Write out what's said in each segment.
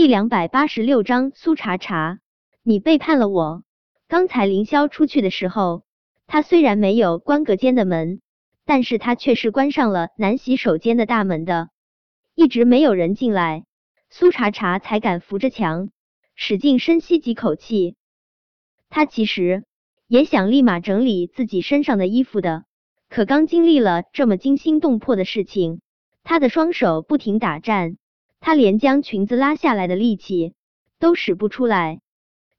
第两百八十六章苏茶茶，你背叛了我。刚才凌霄出去的时候，他虽然没有关隔间的门，但是他却是关上了男洗手间的大门的，一直没有人进来，苏茶茶才敢扶着墙，使劲深吸几口气。他其实也想立马整理自己身上的衣服的，可刚经历了这么惊心动魄的事情，他的双手不停打颤。他连将裙子拉下来的力气都使不出来。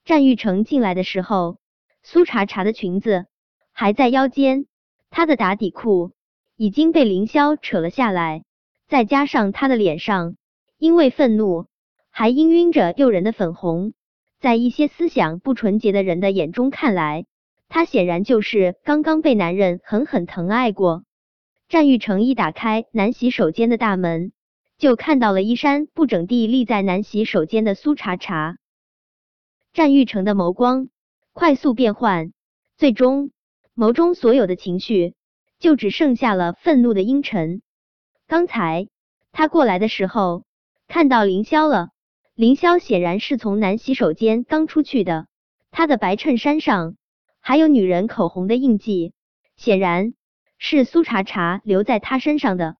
战玉成进来的时候，苏茶茶的裙子还在腰间，她的打底裤已经被凌霄扯了下来，再加上她的脸上因为愤怒还氤氲着诱人的粉红，在一些思想不纯洁的人的眼中看来，她显然就是刚刚被男人狠狠疼爱过。战玉成一打开男洗手间的大门。就看到了衣衫不整地立在男洗手间的苏茶茶，战玉成的眸光快速变换，最终眸中所有的情绪就只剩下了愤怒的阴沉。刚才他过来的时候看到凌霄了，凌霄显然是从男洗手间刚出去的，他的白衬衫上还有女人口红的印记，显然是苏茶茶留在他身上的。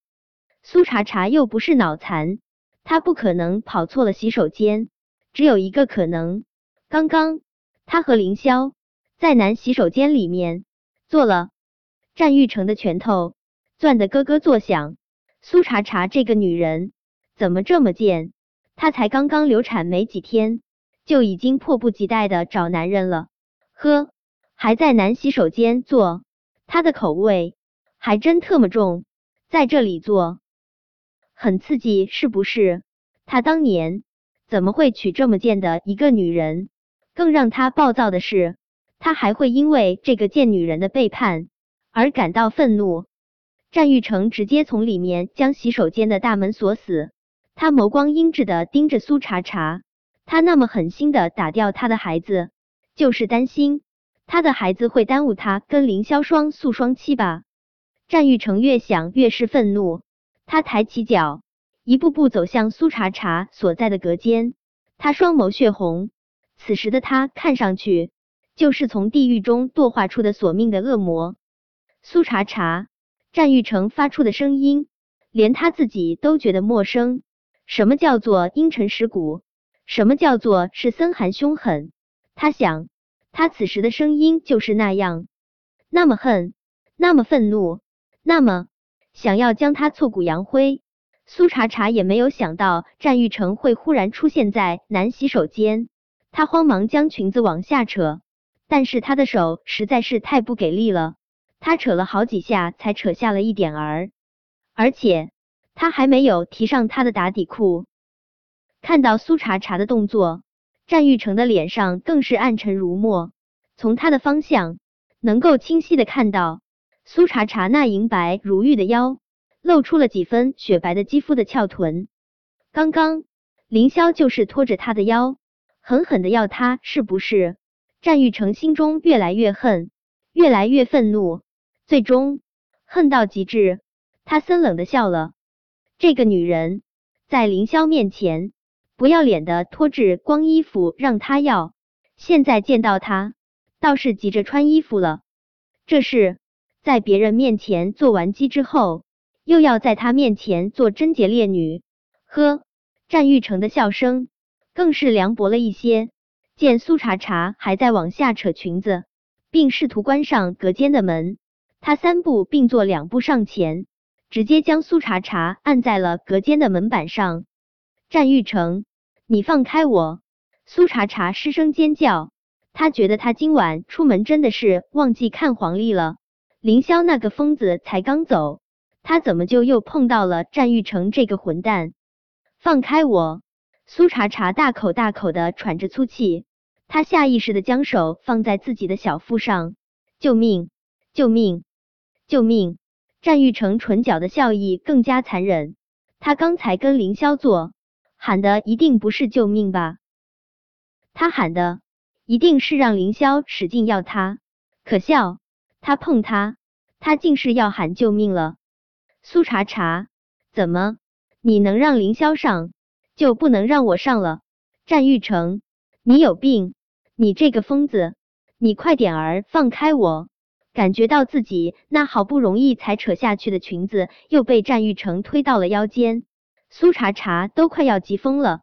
苏茶茶又不是脑残，他不可能跑错了洗手间。只有一个可能，刚刚他和凌霄在男洗手间里面做了。战玉成的拳头攥得咯咯作响。苏茶茶这个女人怎么这么贱？她才刚刚流产没几天，就已经迫不及待的找男人了。呵，还在男洗手间做，她的口味还真特么重，在这里做。很刺激，是不是？他当年怎么会娶这么贱的一个女人？更让他暴躁的是，他还会因为这个贱女人的背叛而感到愤怒。战玉成直接从里面将洗手间的大门锁死，他眸光阴鸷的盯着苏茶茶。他那么狠心的打掉他的孩子，就是担心他的孩子会耽误他跟凌霄双宿双栖吧？战玉成越想越是愤怒。他抬起脚，一步步走向苏茶茶所在的隔间。他双眸血红，此时的他看上去就是从地狱中堕化出的索命的恶魔。苏茶茶，战玉成发出的声音，连他自己都觉得陌生。什么叫做阴沉蚀骨？什么叫做是森寒凶狠？他想，他此时的声音就是那样，那么恨，那么愤怒，那么……想要将他挫骨扬灰，苏茶茶也没有想到战玉成会忽然出现在男洗手间。他慌忙将裙子往下扯，但是他的手实在是太不给力了，他扯了好几下才扯下了一点儿，而且他还没有提上他的打底裤。看到苏茶茶的动作，战玉成的脸上更是暗沉如墨，从他的方向能够清晰的看到。苏茶茶那银白如玉的腰，露出了几分雪白的肌肤的翘臀。刚刚凌霄就是拖着他的腰，狠狠的要他，是不是？战玉成心中越来越恨，越来越愤怒，最终恨到极致。他森冷的笑了。这个女人在凌霄面前不要脸的脱至光衣服让他要，现在见到他倒是急着穿衣服了。这是。在别人面前做完鸡之后，又要在他面前做贞洁烈女。呵，战玉成的笑声更是凉薄了一些。见苏茶茶还在往下扯裙子，并试图关上隔间的门，他三步并作两步上前，直接将苏茶茶按在了隔间的门板上。战玉成，你放开我！苏茶茶失声尖叫，他觉得他今晚出门真的是忘记看黄历了。凌霄那个疯子才刚走，他怎么就又碰到了战玉成这个混蛋？放开我！苏茶茶大口大口的喘着粗气，他下意识的将手放在自己的小腹上。救命！救命！救命！战玉成唇角的笑意更加残忍。他刚才跟凌霄做喊的一定不是救命吧？他喊的一定是让凌霄使劲要他。可笑！他碰他，他竟是要喊救命了。苏茶茶，怎么你能让凌霄上，就不能让我上了？战玉成，你有病！你这个疯子！你快点儿放开我！感觉到自己那好不容易才扯下去的裙子又被战玉成推到了腰间，苏茶茶都快要急疯了。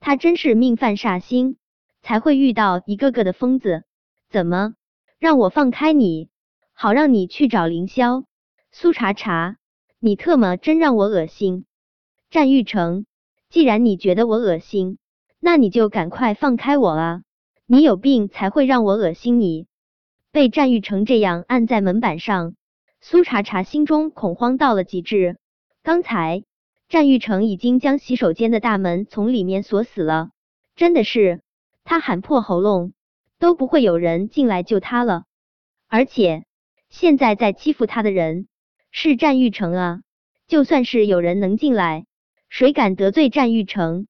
他真是命犯煞星，才会遇到一个个的疯子。怎么让我放开你，好让你去找凌霄？苏茶茶，你特么真让我恶心！战玉成，既然你觉得我恶心，那你就赶快放开我啊！你有病才会让我恶心你！被战玉成这样按在门板上，苏茶茶心中恐慌到了极致。刚才。战玉成已经将洗手间的大门从里面锁死了，真的是他喊破喉咙都不会有人进来救他了。而且现在在欺负他的人是战玉成啊！就算是有人能进来，谁敢得罪战玉成？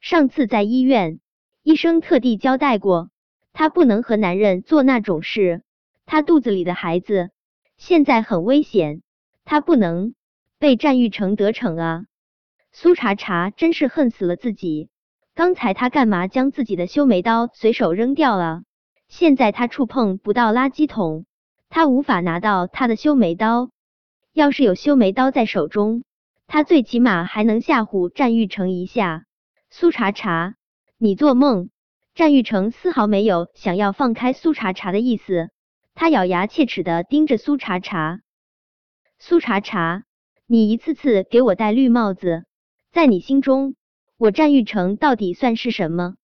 上次在医院，医生特地交代过，他不能和男人做那种事。他肚子里的孩子现在很危险，他不能。被战玉成得逞啊！苏茶茶真是恨死了自己。刚才他干嘛将自己的修眉刀随手扔掉了？现在他触碰不到垃圾桶，他无法拿到他的修眉刀。要是有修眉刀在手中，他最起码还能吓唬战玉成一下。苏茶茶，你做梦！战玉成丝毫没有想要放开苏茶茶的意思，他咬牙切齿的盯着苏茶茶。苏茶茶。你一次次给我戴绿帽子，在你心中，我战玉成到底算是什么？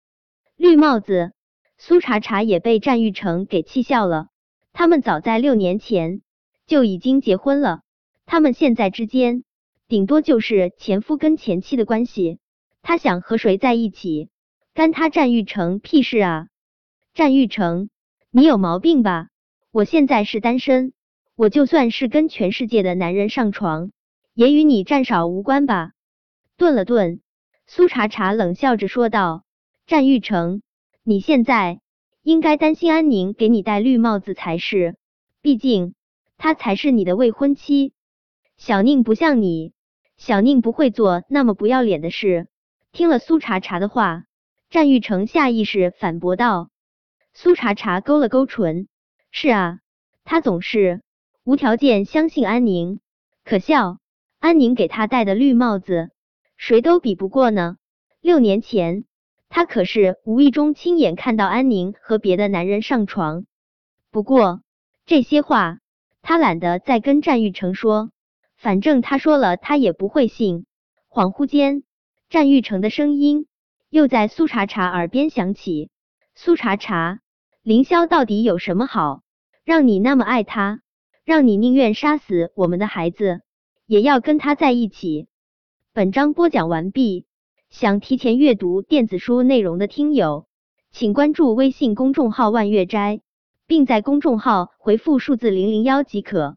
绿帽子，苏茶茶也被战玉成给气笑了。他们早在六年前就已经结婚了，他们现在之间顶多就是前夫跟前妻的关系。他想和谁在一起，干他战玉成屁事啊！战玉成，你有毛病吧？我现在是单身，我就算是跟全世界的男人上床。也与你战少无关吧？顿了顿，苏茶茶冷笑着说道：“战玉成，你现在应该担心安宁给你戴绿帽子才是，毕竟她才是你的未婚妻。小宁不像你，小宁不会做那么不要脸的事。”听了苏茶茶的话，战玉成下意识反驳道。苏茶茶勾了勾唇：“是啊，他总是无条件相信安宁，可笑。”安宁给他戴的绿帽子，谁都比不过呢。六年前，他可是无意中亲眼看到安宁和别的男人上床。不过这些话，他懒得再跟战玉成说，反正他说了，他也不会信。恍惚间，战玉成的声音又在苏茶茶耳边响起：“苏茶茶，凌霄到底有什么好，让你那么爱他，让你宁愿杀死我们的孩子？”也要跟他在一起。本章播讲完毕。想提前阅读电子书内容的听友，请关注微信公众号“万月斋”，并在公众号回复数字零零幺即可。